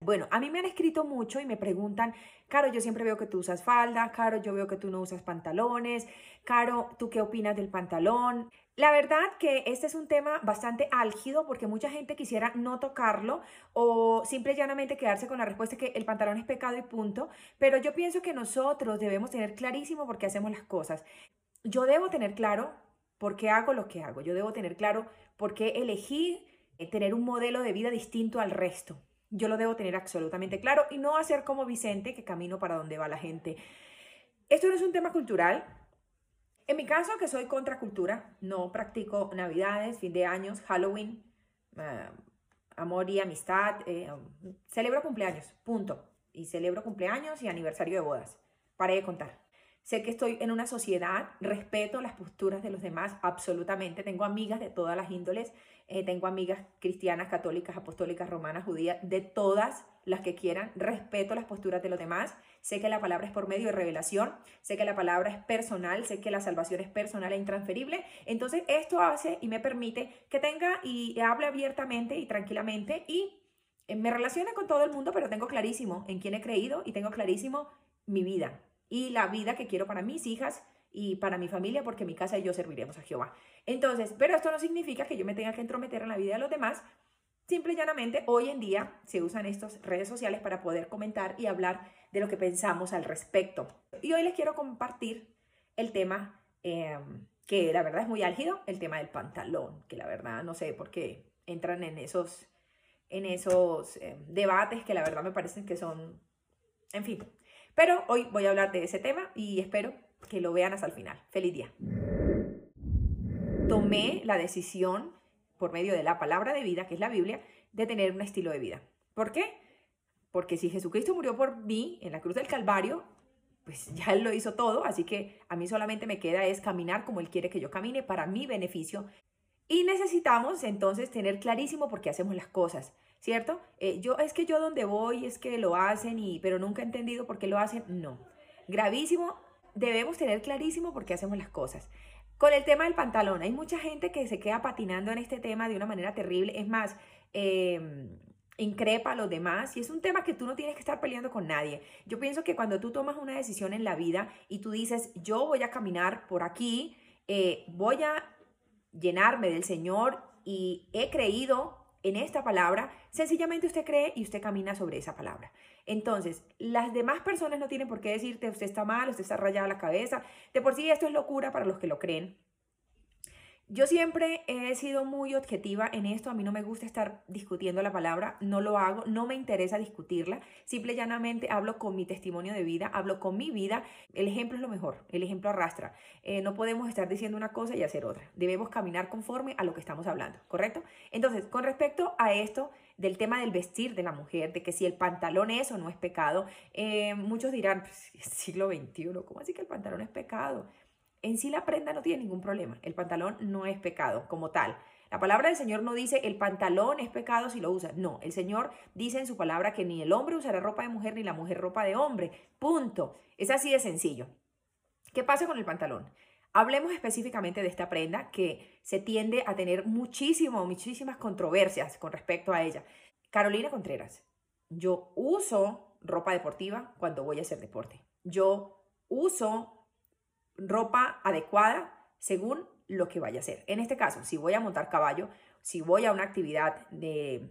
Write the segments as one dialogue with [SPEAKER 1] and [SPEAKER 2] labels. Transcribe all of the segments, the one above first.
[SPEAKER 1] Bueno, a mí me han escrito mucho y me preguntan, Caro, yo siempre veo que tú usas falda, Caro, yo veo que tú no usas pantalones, Caro, ¿tú qué opinas del pantalón? La verdad que este es un tema bastante álgido porque mucha gente quisiera no tocarlo o simple y llanamente quedarse con la respuesta que el pantalón es pecado y punto, pero yo pienso que nosotros debemos tener clarísimo por qué hacemos las cosas. Yo debo tener claro por qué hago lo que hago, yo debo tener claro por qué elegí eh, tener un modelo de vida distinto al resto. Yo lo debo tener absolutamente claro y no hacer como Vicente que camino para donde va la gente. Esto no es un tema cultural, en mi caso, que soy contracultura, no practico navidades, fin de años, Halloween, eh, amor y amistad, eh, celebro cumpleaños, punto. Y celebro cumpleaños y aniversario de bodas. Paré de contar. Sé que estoy en una sociedad, respeto las posturas de los demás absolutamente. Tengo amigas de todas las índoles, eh, tengo amigas cristianas, católicas, apostólicas, romanas, judías, de todas las que quieran. Respeto las posturas de los demás. Sé que la palabra es por medio de revelación. Sé que la palabra es personal. Sé que la salvación es personal e intransferible. Entonces esto hace y me permite que tenga y hable abiertamente y tranquilamente y eh, me relacione con todo el mundo, pero tengo clarísimo en quién he creído y tengo clarísimo mi vida y la vida que quiero para mis hijas y para mi familia, porque mi casa y yo serviremos a Jehová. Entonces, pero esto no significa que yo me tenga que entrometer en la vida de los demás. Simple y llanamente, hoy en día se usan estas redes sociales para poder comentar y hablar de lo que pensamos al respecto. Y hoy les quiero compartir el tema em, que la verdad es muy álgido, el tema del pantalón, que la verdad no sé por qué entran en esos, en esos em, debates que la verdad me parecen que son, en fin, pero hoy voy a hablar de ese tema y espero que lo vean hasta el final. Feliz día. Tomé la decisión, por medio de la palabra de vida, que es la Biblia, de tener un estilo de vida. ¿Por qué? Porque si Jesucristo murió por mí en la cruz del Calvario, pues ya Él lo hizo todo, así que a mí solamente me queda es caminar como Él quiere que yo camine para mi beneficio. Y necesitamos entonces tener clarísimo por qué hacemos las cosas. ¿Cierto? Eh, yo es que yo donde voy es que lo hacen y pero nunca he entendido por qué lo hacen. No. Gravísimo, debemos tener clarísimo por qué hacemos las cosas. Con el tema del pantalón, hay mucha gente que se queda patinando en este tema de una manera terrible. Es más, em, increpa a los demás y es un tema que tú no tienes que estar peleando con nadie. Yo pienso que cuando tú tomas una decisión en la vida y tú dices, yo voy a caminar por aquí, eh, voy a llenarme del Señor y he creído en esta palabra, sencillamente usted cree y usted camina sobre esa palabra. Entonces, las demás personas no tienen por qué decirte usted está mal, usted está rayado la cabeza. De por sí esto es locura para los que lo creen. Yo siempre he sido muy objetiva en esto, a mí no me gusta estar discutiendo la palabra, no lo hago, no me interesa discutirla, simple y llanamente hablo con mi testimonio de vida, hablo con mi vida, el ejemplo es lo mejor, el ejemplo arrastra, eh, no podemos estar diciendo una cosa y hacer otra, debemos caminar conforme a lo que estamos hablando, ¿correcto? Entonces, con respecto a esto del tema del vestir de la mujer, de que si el pantalón es o no es pecado, eh, muchos dirán, pues, siglo XXI, ¿cómo así que el pantalón es pecado? En sí la prenda no tiene ningún problema. El pantalón no es pecado como tal. La palabra del Señor no dice el pantalón es pecado si lo usas. No, el Señor dice en su palabra que ni el hombre usará ropa de mujer ni la mujer ropa de hombre. Punto. Es así de sencillo. ¿Qué pasa con el pantalón? Hablemos específicamente de esta prenda que se tiende a tener muchísimo, muchísimas controversias con respecto a ella. Carolina Contreras, yo uso ropa deportiva cuando voy a hacer deporte. Yo uso ropa adecuada según lo que vaya a hacer. En este caso, si voy a montar caballo, si voy a una actividad de,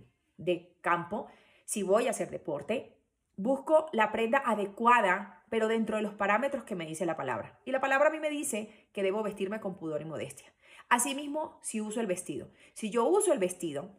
[SPEAKER 1] campo, si voy a hacer deporte, busco la prenda adecuada, pero dentro de los parámetros que me dice la palabra. Y la palabra a mí me dice que debo vestirme con pudor y modestia. Asimismo, si uso el vestido. Si yo uso el vestido,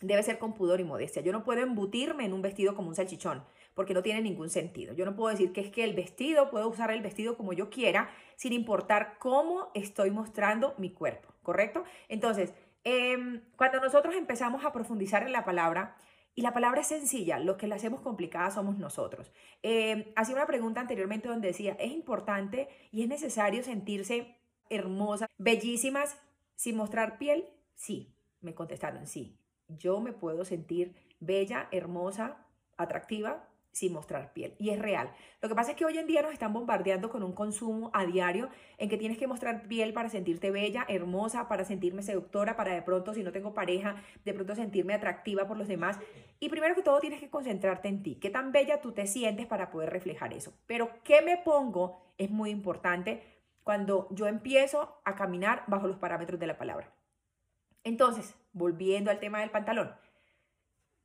[SPEAKER 1] debe ser con pudor y modestia. Yo no puedo embutirme en un vestido como un salchichón porque no tiene ningún sentido. Yo no puedo decir que es que el vestido, puedo usar el vestido como yo quiera, sin importar cómo estoy mostrando mi cuerpo, ¿correcto? Entonces, em, cuando nosotros empezamos a profundizar en la palabra, y la palabra es sencilla, los que la hacemos complicada somos nosotros. Eh, hacía una pregunta anteriormente donde decía, ¿es importante y es necesario sentirse hermosas, bellísimas, sin mostrar piel? Sí, me contestaron sí. yo me puedo sentir bella, hermosa, atractiva sin mostrar piel. Y es real. Lo que pasa es que hoy en día nos están bombardeando con un consumo a diario en que tienes que mostrar piel para sentirte bella, hermosa, para sentirme seductora, para de pronto, si no tengo pareja, de pronto sentirme atractiva por los demás. Y primero que todo tienes que concentrarte en ti. Qué tan bella tú te sientes para poder reflejar eso. Pero qué me pongo es muy importante cuando yo empiezo a caminar bajo los parámetros de la palabra. Entonces, volviendo al tema del pantalón.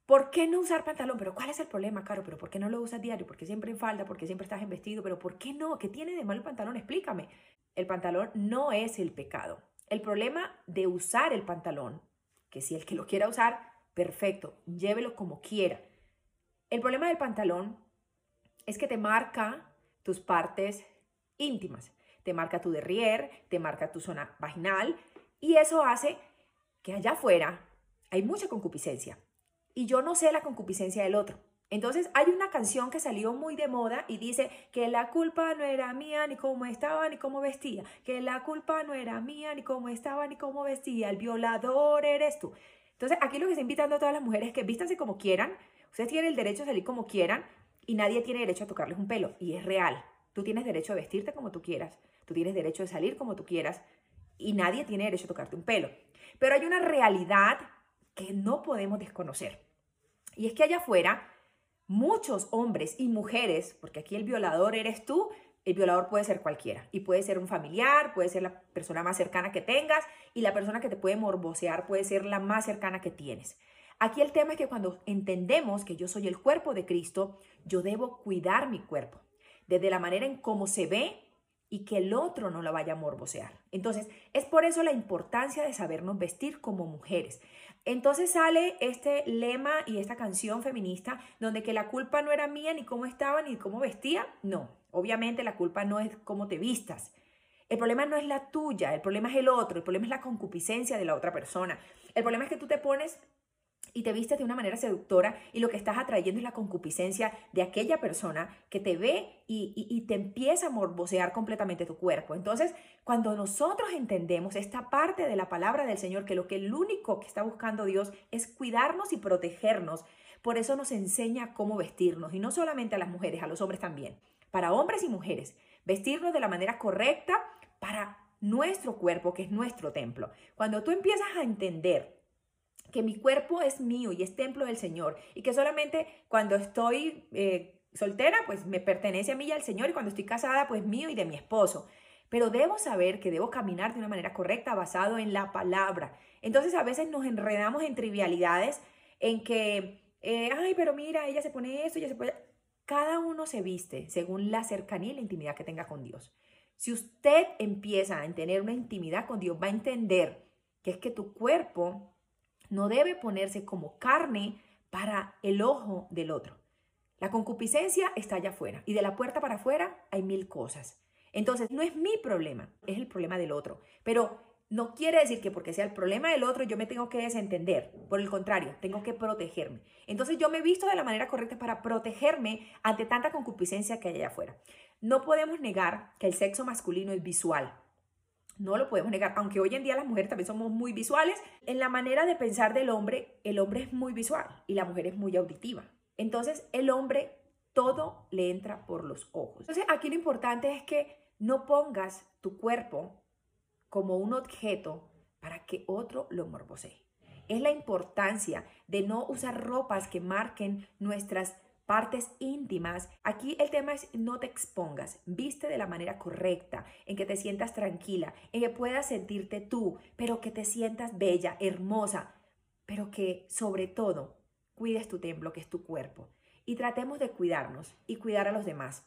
[SPEAKER 1] ¿Por qué no usar pantalón? Pero ¿cuál es el problema, Caro? ¿Pero por qué no lo usas diario? ¿Por qué siempre en falda? ¿Por qué siempre estás en vestido? ¿Pero por qué no? ¿Qué tiene de malo el pantalón? Explícame. El pantalón no es el pecado. El problema de usar el pantalón, que si el que lo quiera usar, perfecto, llévelo como quiera. El problema del pantalón es que te marca tus partes íntimas. Te marca tu derrier, te marca tu zona vaginal y eso hace que allá afuera hay mucha concupiscencia y yo no sé la concupiscencia del otro. Entonces hay una canción que salió muy de moda y dice que la culpa no era mía ni cómo estaba ni cómo vestía, que la culpa no era mía ni cómo estaba ni cómo vestía, el violador eres tú. Entonces aquí lo que está invitando a todas las mujeres es que vístanse como quieran, ustedes tienen el derecho a salir como quieran y nadie tiene derecho a tocarles un pelo y es real. Tú tienes derecho a vestirte como tú quieras, tú tienes derecho a salir como tú quieras y nadie tiene derecho a tocarte un pelo. Pero hay una realidad que no podemos desconocer. Y es que allá afuera, muchos hombres y mujeres, porque aquí el violador eres tú, el violador puede ser cualquiera y puede ser un familiar, puede ser la persona más cercana que tengas y la persona que te puede morbosear puede ser la más cercana que tienes. Aquí el tema es que cuando entendemos que yo soy el cuerpo de Cristo, yo debo cuidar mi cuerpo, desde la manera en cómo se ve y que el otro no la vaya a morbosear. Entonces, es por eso la importancia de sabernos vestir como mujeres. Entonces sale este lema y esta canción feminista donde que la culpa no era mía ni cómo estaba ni cómo vestía. No, obviamente la culpa no es cómo te vistas. El problema no es la tuya, el problema es el otro, el problema es la concupiscencia de la otra persona. El problema es que tú te pones y te vistes de una manera seductora y lo que estás atrayendo es la concupiscencia de aquella persona que te ve y, te empieza a morbosear completamente tu cuerpo. Entonces, cuando nosotros entendemos esta parte de la palabra del Señor, que lo que el único que está buscando Dios es cuidarnos y protegernos, por eso nos enseña cómo vestirnos y no solamente a las mujeres, a los hombres también. Para hombres y mujeres, vestirnos de la manera correcta para nuestro cuerpo, que es nuestro templo. Cuando tú empiezas a entender que mi cuerpo es mío y es templo del Señor y que solamente cuando estoy eh, soltera, pues me pertenece a mí y al Señor y cuando estoy casada, pues mío y de mi esposo. Pero debo saber que debo caminar de una manera correcta basado en la palabra. Entonces a veces nos enredamos en trivialidades en que, eh, ay, pero mira, ella se pone esto, ella se puede... Cada uno se viste según la cercanía y la intimidad que tenga con Dios. Si usted empieza a tener una intimidad con Dios, va a entender que es que tu cuerpo no debe ponerse como carne para el ojo del otro. La concupiscencia está allá afuera y de la puerta para afuera hay mil cosas. Entonces, no es mi problema, es el problema del otro. Pero no quiere decir que porque sea el problema del otro yo me tengo que desentender. Por el contrario, tengo que protegerme. Entonces yo me he visto de la manera correcta para protegerme ante tanta concupiscencia que hay allá afuera. No podemos negar que el sexo masculino es visual. No lo podemos negar, aunque hoy en día las mujeres también somos muy visuales. En la manera de pensar del hombre, el hombre es muy visual y la mujer es muy auditiva. Entonces, el hombre todo le entra por los ojos. Entonces, aquí lo importante es que no pongas tu cuerpo como un objeto para que otro lo morbosee. Es la importancia de no usar ropas que marquen nuestras partes íntimas. Aquí el tema es no te expongas, viste de la manera correcta, en que te sientas tranquila, en que puedas sentirte tú, pero que te sientas bella, hermosa, pero que sobre todo cuides tu templo, que es tu cuerpo. Y tratemos de cuidarnos y cuidar a los demás.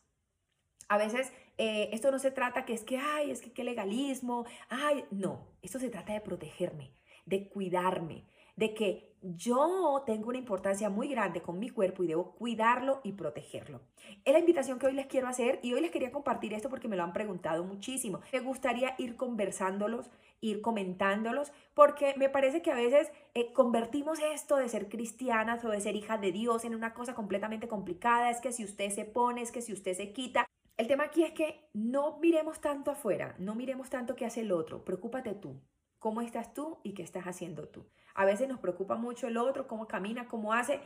[SPEAKER 1] A veces eh, esto no se trata que es que, ay, es que qué legalismo, ay, no, esto se trata de protegerme, de cuidarme, de que yo tengo una importancia muy grande con mi cuerpo y debo cuidarlo y protegerlo. Es la invitación que hoy les quiero hacer y hoy les quería compartir esto porque me lo han preguntado muchísimo. Me gustaría ir conversándolos, ir comentándolos, porque me parece que a veces eh, convertimos esto de ser cristianas o de ser hijas de Dios en una cosa completamente complicada. Es que si usted se pone, es que si usted se quita. El tema aquí es que no miremos tanto afuera, no miremos tanto qué hace el otro, preocúpate tú cómo estás tú y qué estás haciendo tú. A veces nos preocupa mucho el otro, cómo camina, cómo hace.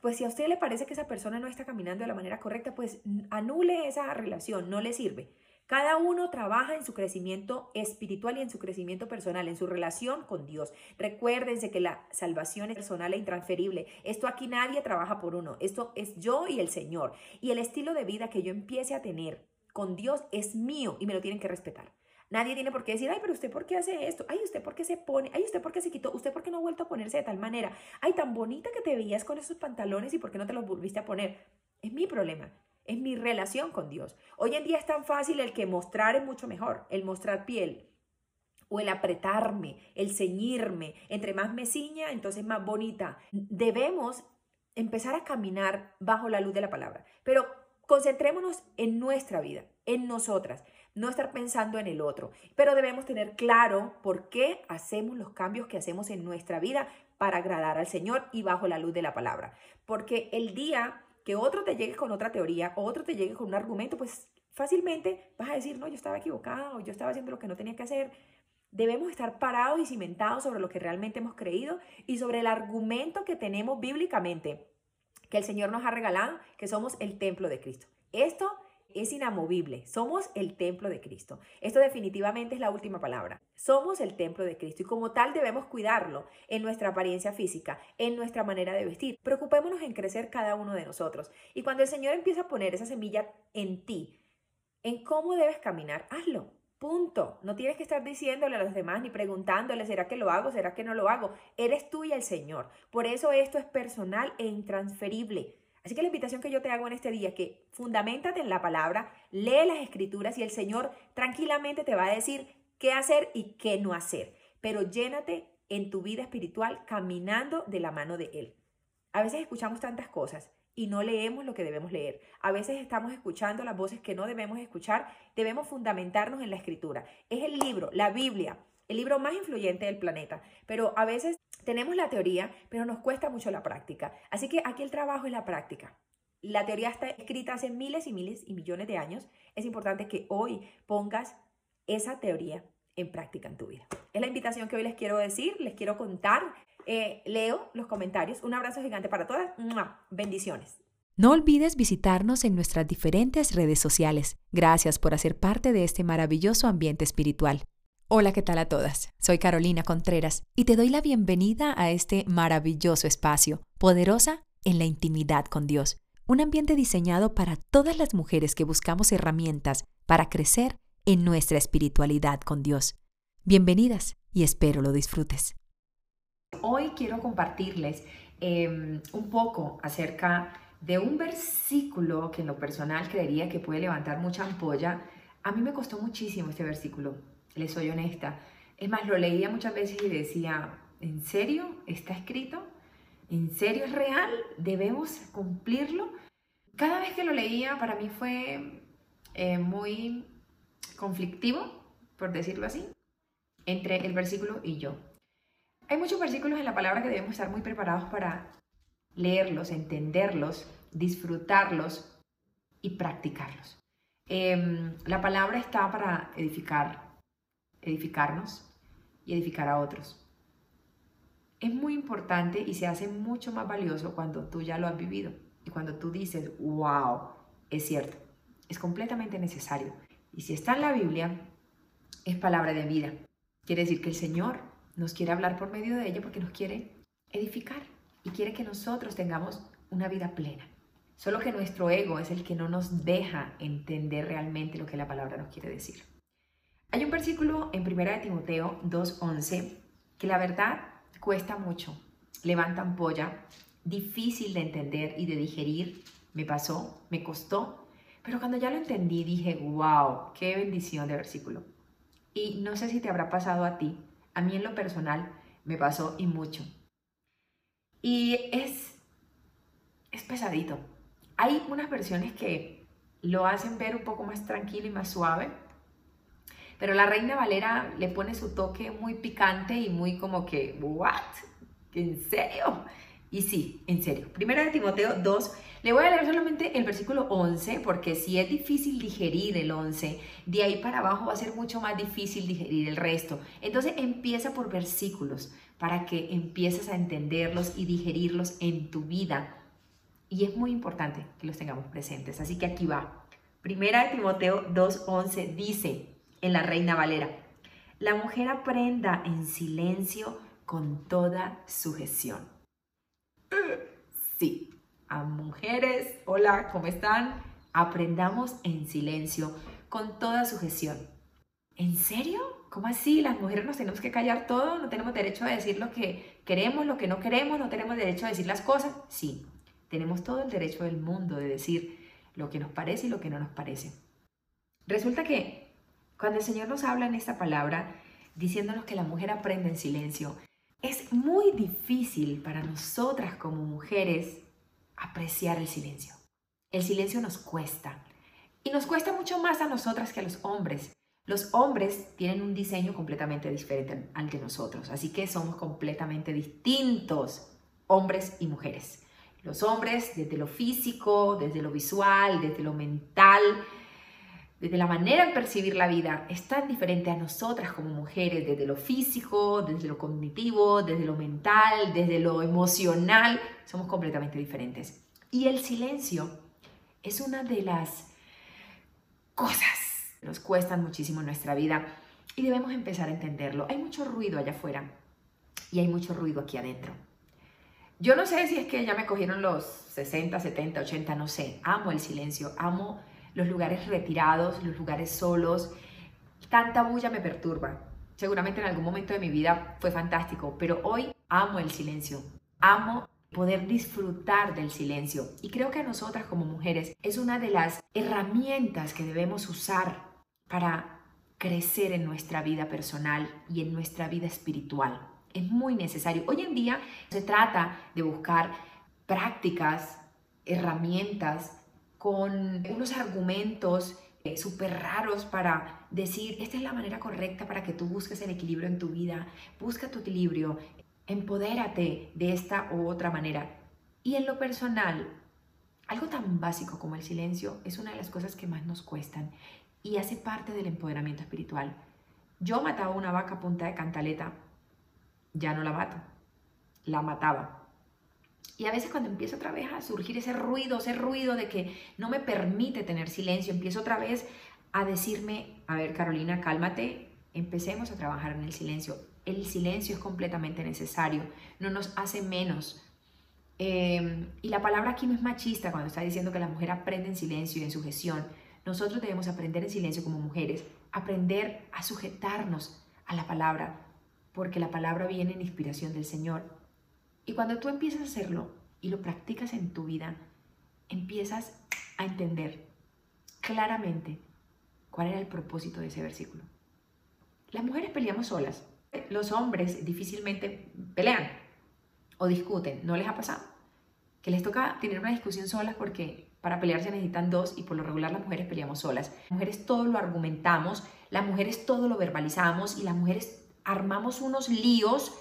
[SPEAKER 1] Pues si a usted le parece que esa persona no está caminando de la manera correcta, pues anule esa relación, no le sirve. Cada uno trabaja en su crecimiento espiritual y en su crecimiento personal, en su relación con Dios. Recuérdense que la salvación es personal e intransferible. Esto aquí nadie trabaja por uno. Esto es yo y el Señor. Y el estilo de vida que yo empiece a tener con Dios es mío y me lo tienen que respetar. Nadie tiene por qué decir, ay, pero usted por qué hace esto, ay, usted por qué se pone, ay, usted por qué se quitó, usted por qué no ha vuelto a ponerse de tal manera, ay, tan bonita que te veías con esos pantalones y por qué no te los volviste a poner. Es mi problema, es mi relación con Dios. Hoy en día es tan fácil el que mostrar es mucho mejor, el mostrar piel o el apretarme, el ceñirme. Entre más me ciña, entonces más bonita. Debemos empezar a caminar bajo la luz de la palabra, pero concentrémonos en nuestra vida, en nosotras no estar pensando en el otro. Pero debemos tener claro por qué hacemos los cambios que hacemos en nuestra vida para agradar al Señor y bajo la luz de la palabra. Porque el día que otro te llegue con otra teoría o otro te llegue con un argumento, pues fácilmente vas a decir, no, yo estaba equivocado, yo estaba haciendo lo que no tenía que hacer. Debemos estar parados y cimentados sobre lo que realmente hemos creído y sobre el argumento que tenemos bíblicamente, que el Señor nos ha regalado, que somos el templo de Cristo. Esto es inamovible. Somos el templo de Cristo. Esto definitivamente es la última palabra. Somos el templo de Cristo y como tal debemos cuidarlo en nuestra apariencia física, en nuestra manera de vestir. Preocupémonos en crecer cada uno de nosotros. Y cuando el Señor empieza a poner esa semilla en ti, en cómo debes caminar, hazlo. Punto. No tienes que estar diciéndole a los demás ni preguntándole, ¿será que lo hago? ¿Será que no lo hago? Eres tú y el Señor. Por eso esto es personal e intransferible. Así que la invitación que yo te hago en este día es que fundamentate en la palabra, lee las escrituras y el Señor tranquilamente te va a decir qué hacer y qué no hacer. Pero llénate en tu vida espiritual caminando de la mano de Él. A veces escuchamos tantas cosas y no leemos lo que debemos leer. A veces estamos escuchando las voces que no debemos escuchar. Debemos fundamentarnos en la escritura. Es el libro, la Biblia, el libro más influyente del planeta. Pero a veces tenemos la teoría, pero nos cuesta mucho la práctica. Así que aquí el trabajo es la práctica. La teoría está escrita hace miles y miles y millones de años. Es importante que hoy pongas esa teoría en práctica en tu vida. Es la invitación que hoy les quiero decir, les quiero contar. Eh, leo los comentarios. Un abrazo gigante para todas. Bendiciones.
[SPEAKER 2] No olvides visitarnos en nuestras diferentes redes sociales. Gracias por hacer parte de este maravilloso ambiente espiritual. Hola, ¿qué tal a todas? Soy Carolina Contreras y te doy la bienvenida a este maravilloso espacio, poderosa en la intimidad con Dios. Un ambiente diseñado para todas las mujeres que buscamos herramientas para crecer en nuestra espiritualidad con Dios. Bienvenidas y espero lo disfrutes.
[SPEAKER 1] Hoy quiero compartirles em, un poco acerca de un versículo que en lo personal creería que puede levantar mucha ampolla. A mí me costó muchísimo este versículo le soy honesta. Es más, lo leía muchas veces y decía, ¿en serio está escrito? ¿En serio es real? ¿Debemos cumplirlo? Cada vez que lo leía para mí fue eh, muy conflictivo, por decirlo así, entre el versículo y yo. Hay muchos versículos en la palabra que debemos estar muy preparados para leerlos, entenderlos, disfrutarlos y practicarlos. Em, la palabra está para edificar, edificarnos y edificar a otros. Es muy importante y se hace mucho más valioso cuando tú ya lo has vivido y cuando tú dices, wow, es cierto, es completamente necesario. Y si está en la Biblia, es palabra de vida. Quiere decir que el Señor nos quiere hablar por medio de ella porque nos quiere edificar y quiere que nosotros tengamos una vida plena. Solo que nuestro ego es el que no nos deja entender realmente lo que la palabra nos quiere decir. Hay un versículo en 1 Timoteo 2.11 que la verdad cuesta mucho, levanta ampolla, difícil de entender y de digerir. Me pasó, me costó, pero cuando ya lo entendí dije, wow, qué bendición de versículo. Y no sé si te habrá pasado a ti, a mí en lo personal me pasó y mucho. Y es, es pesadito. Hay unas versiones que lo hacen ver un poco más tranquilo y más suave, pero la Reina Valera le pone su toque muy picante y muy como que, ¿what? ¿En serio?
[SPEAKER 2] Y sí, en serio. Primera de Timoteo 2. Le voy a leer solamente el versículo 11 porque si es difícil digerir el 11, de ahí para abajo va a ser mucho más difícil digerir el resto. Entonces empieza por versículos para que empieces a entenderlos y digerirlos en tu vida. Y es muy importante que los tengamos presentes. Así que aquí va. Primera de Timoteo 2.11 dice en la Reina Valera, la mujer aprenda en silencio con toda sujeción. Sí, a mujeres, hola, ¿cómo están? Aprendamos en silencio con toda sujeción. ¿En serio? ¿Cómo así? ¿Las mujeres nos tenemos que callar todo? ¿No tenemos derecho a decir lo que queremos, lo que no queremos? ¿No tenemos derecho a decir las cosas? Sí, tenemos todo el derecho del mundo de decir lo que nos parece y lo que no nos parece. Resulta que cuando el Señor nos habla en esta palabra, diciéndonos que la mujer aprende en silencio, es muy difícil para nosotras como mujeres apreciar el silencio. El silencio nos cuesta. Y nos cuesta mucho más a nosotras que a los hombres. Los hombres tienen un diseño completamente diferente al de nosotros, así que somos completamente distintos, hombres y mujeres. Los hombres desde lo físico, desde lo visual, desde lo mental, desde la manera de percibir la vida, es tan diferente a nosotras como mujeres, desde lo físico, desde lo cognitivo, desde lo mental, desde lo emocional, somos completamente diferentes. Y el silencio es una de las cosas que nos cuestan muchísimo en nuestra vida y debemos empezar a entenderlo. Hay mucho ruido allá afuera y hay mucho ruido aquí adentro. Yo no sé si es que ya me cogieron los 60, 70, 80, no sé. Amo el silencio, amo los lugares retirados, los lugares solos. Tanta bulla me perturba. Seguramente en algún momento de mi vida fue fantástico, pero hoy amo el silencio. Amo poder disfrutar del silencio. Y creo que a nosotras como mujeres es una de las herramientas que debemos usar para crecer en nuestra vida personal y en nuestra vida espiritual. Es muy necesario. Hoy en día se trata de buscar prácticas, herramientas con unos argumentos eh, súper raros para decir, esta es la manera correcta para que tú busques el equilibrio en tu vida, busca tu equilibrio, empodérate de esta u otra manera. Y en lo personal, algo tan básico como el silencio es una de las cosas que más nos cuestan y hace parte del empoderamiento espiritual. Yo mataba una vaca a punta de cantaleta, ya no la mato, la mataba y a veces cuando empieza otra vez a surgir ese ruido, ese ruido de que no me permite tener silencio, empiezo otra vez a decirme, a ver Carolina, cálmate, empecemos a trabajar en el silencio. El silencio es completamente necesario, no nos hace menos. Em, y la palabra aquí no es machista cuando está diciendo que la mujer aprende en silencio y en sujeción. Nosotros debemos aprender en silencio como mujeres, aprender a sujetarnos a la palabra, porque la palabra viene en inspiración del Señor y cuando tú empiezas a hacerlo y lo practicas en tu vida, empiezas a entender claramente cuál era el propósito de ese versículo. Las mujeres peleamos solas. Los hombres difícilmente pelean o discuten. ¿No les ha pasado? Que les toca tener una discusión solas porque para pelear se necesitan dos y por lo regular las mujeres peleamos solas. Las mujeres todo lo argumentamos, las mujeres todo lo verbalizamos y las mujeres armamos unos líos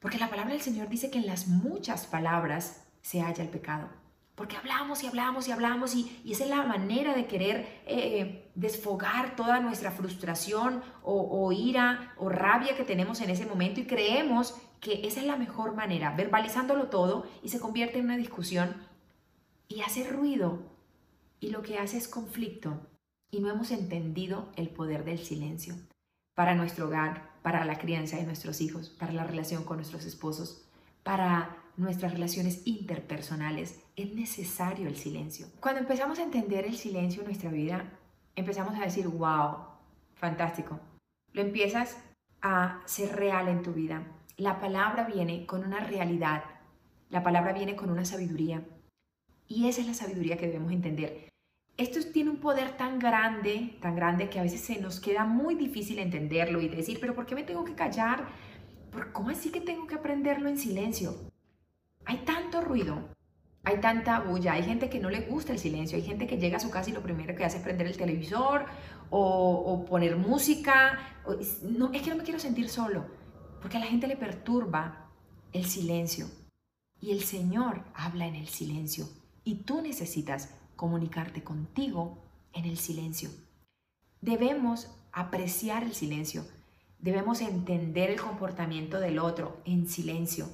[SPEAKER 2] porque la palabra del Señor dice que en las muchas palabras se halla el pecado. Porque hablamos y hablamos y hablamos y, esa es la manera de querer eh, desfogar toda nuestra frustración o ira o rabia que tenemos en ese momento y creemos que esa es la mejor manera, verbalizándolo todo y se convierte en una discusión y hace ruido y lo que hace es conflicto y no hemos entendido el poder del silencio para nuestro hogar, para la crianza de nuestros hijos, para la relación con nuestros esposos, para nuestras relaciones interpersonales. Es necesario el silencio. Cuando empezamos a entender el silencio en nuestra vida, empezamos a decir, wow, fantástico. Lo empiezas a ser real en tu vida. La palabra viene con una realidad. La palabra viene con una sabiduría. Y esa es la sabiduría que debemos entender esto tiene un poder tan grande, tan grande que a veces se nos queda muy difícil entenderlo y decir, pero ¿por qué me tengo que callar? ¿Cómo así que tengo que aprenderlo en silencio? Hay tanto ruido, hay tanta bulla, hay gente que no le gusta el silencio, hay gente que llega a su casa y lo primero que hace es prender el televisor o, poner música. no, es que no me quiero sentir solo, porque a la gente le perturba el silencio. Y el Señor habla en el silencio y tú necesitas comunicarte contigo en el silencio. Debemos apreciar el silencio. Debemos entender el comportamiento del otro en silencio.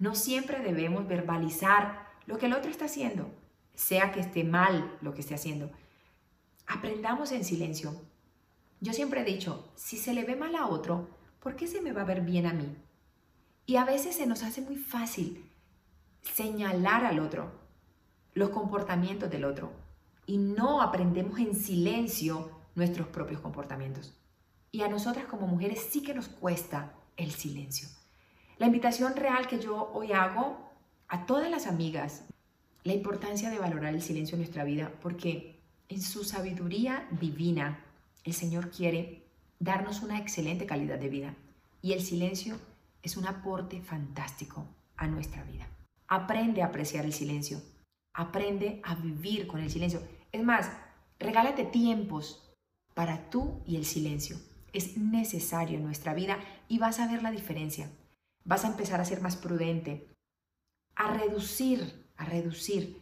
[SPEAKER 2] No siempre debemos verbalizar lo que el otro está haciendo, sea que esté mal lo que esté haciendo. Aprendamos en silencio. Yo siempre he dicho, si se le ve mal a otro, ¿por qué se me va a ver bien a mí? Y a veces se nos hace muy fácil señalar al otro, los comportamientos del otro, y no aprendemos en silencio nuestros propios comportamientos. Y a nosotras como mujeres sí que nos cuesta el silencio. La invitación real que yo hoy hago a todas las amigas, la importancia de valorar el silencio en nuestra vida, porque en su sabiduría divina, el Señor quiere darnos una excelente calidad de vida. Y el silencio es un aporte fantástico a nuestra vida. Aprende a apreciar el silencio. Aprende a vivir con el silencio. Es más, regálate tiempos para tú y el silencio. Es necesario en nuestra vida y vas a ver la diferencia. Vas a empezar a ser más prudente, a reducir, a reducir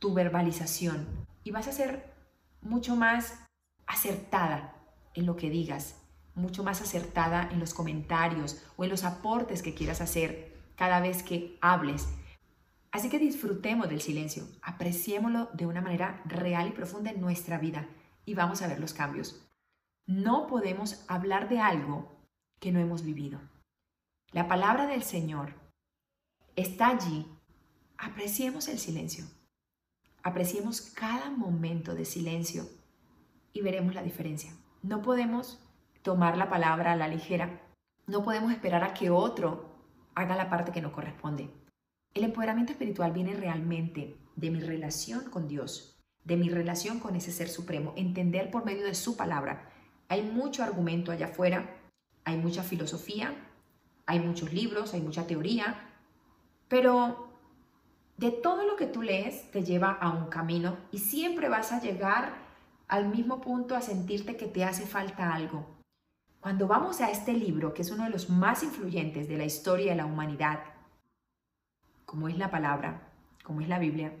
[SPEAKER 2] tu verbalización y vas a ser mucho más acertada en lo que digas, mucho más acertada en los comentarios o en los aportes que quieras hacer cada vez que hables Así que disfrutemos del silencio, apreciémoslo de una manera real y profunda en nuestra vida y vamos a ver los cambios. No podemos hablar de algo que no hemos vivido. La palabra del Señor está allí. Apreciemos el silencio. Apreciemos cada momento de silencio y veremos la diferencia. No podemos tomar la palabra a la ligera. No podemos esperar a que otro haga la parte que no corresponde. El empoderamiento espiritual viene realmente de mi relación con Dios, de mi relación con ese ser supremo, entender por medio de su palabra. Hay mucho argumento allá afuera, hay mucha filosofía, hay muchos libros, hay mucha teoría, pero de todo lo que tú lees te lleva a un camino y siempre vas a llegar al mismo punto a sentirte que te hace falta algo. Cuando vamos a este libro, que es uno de los más influyentes de la historia de la humanidad, como es la palabra, como es la Biblia,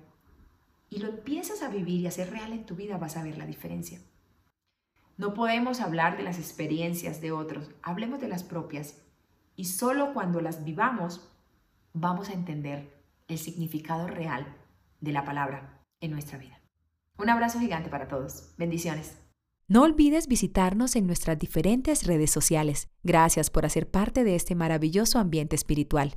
[SPEAKER 2] y lo empiezas a vivir y a ser real en tu vida, vas a ver la diferencia. No podemos hablar de las experiencias de otros, hablemos de las propias. Y solo cuando las vivamos vamos a entender el significado real de la palabra en nuestra vida. Un abrazo gigante para todos. Bendiciones.
[SPEAKER 3] No olvides visitarnos en nuestras diferentes redes sociales. Gracias por hacer parte de este maravilloso ambiente espiritual.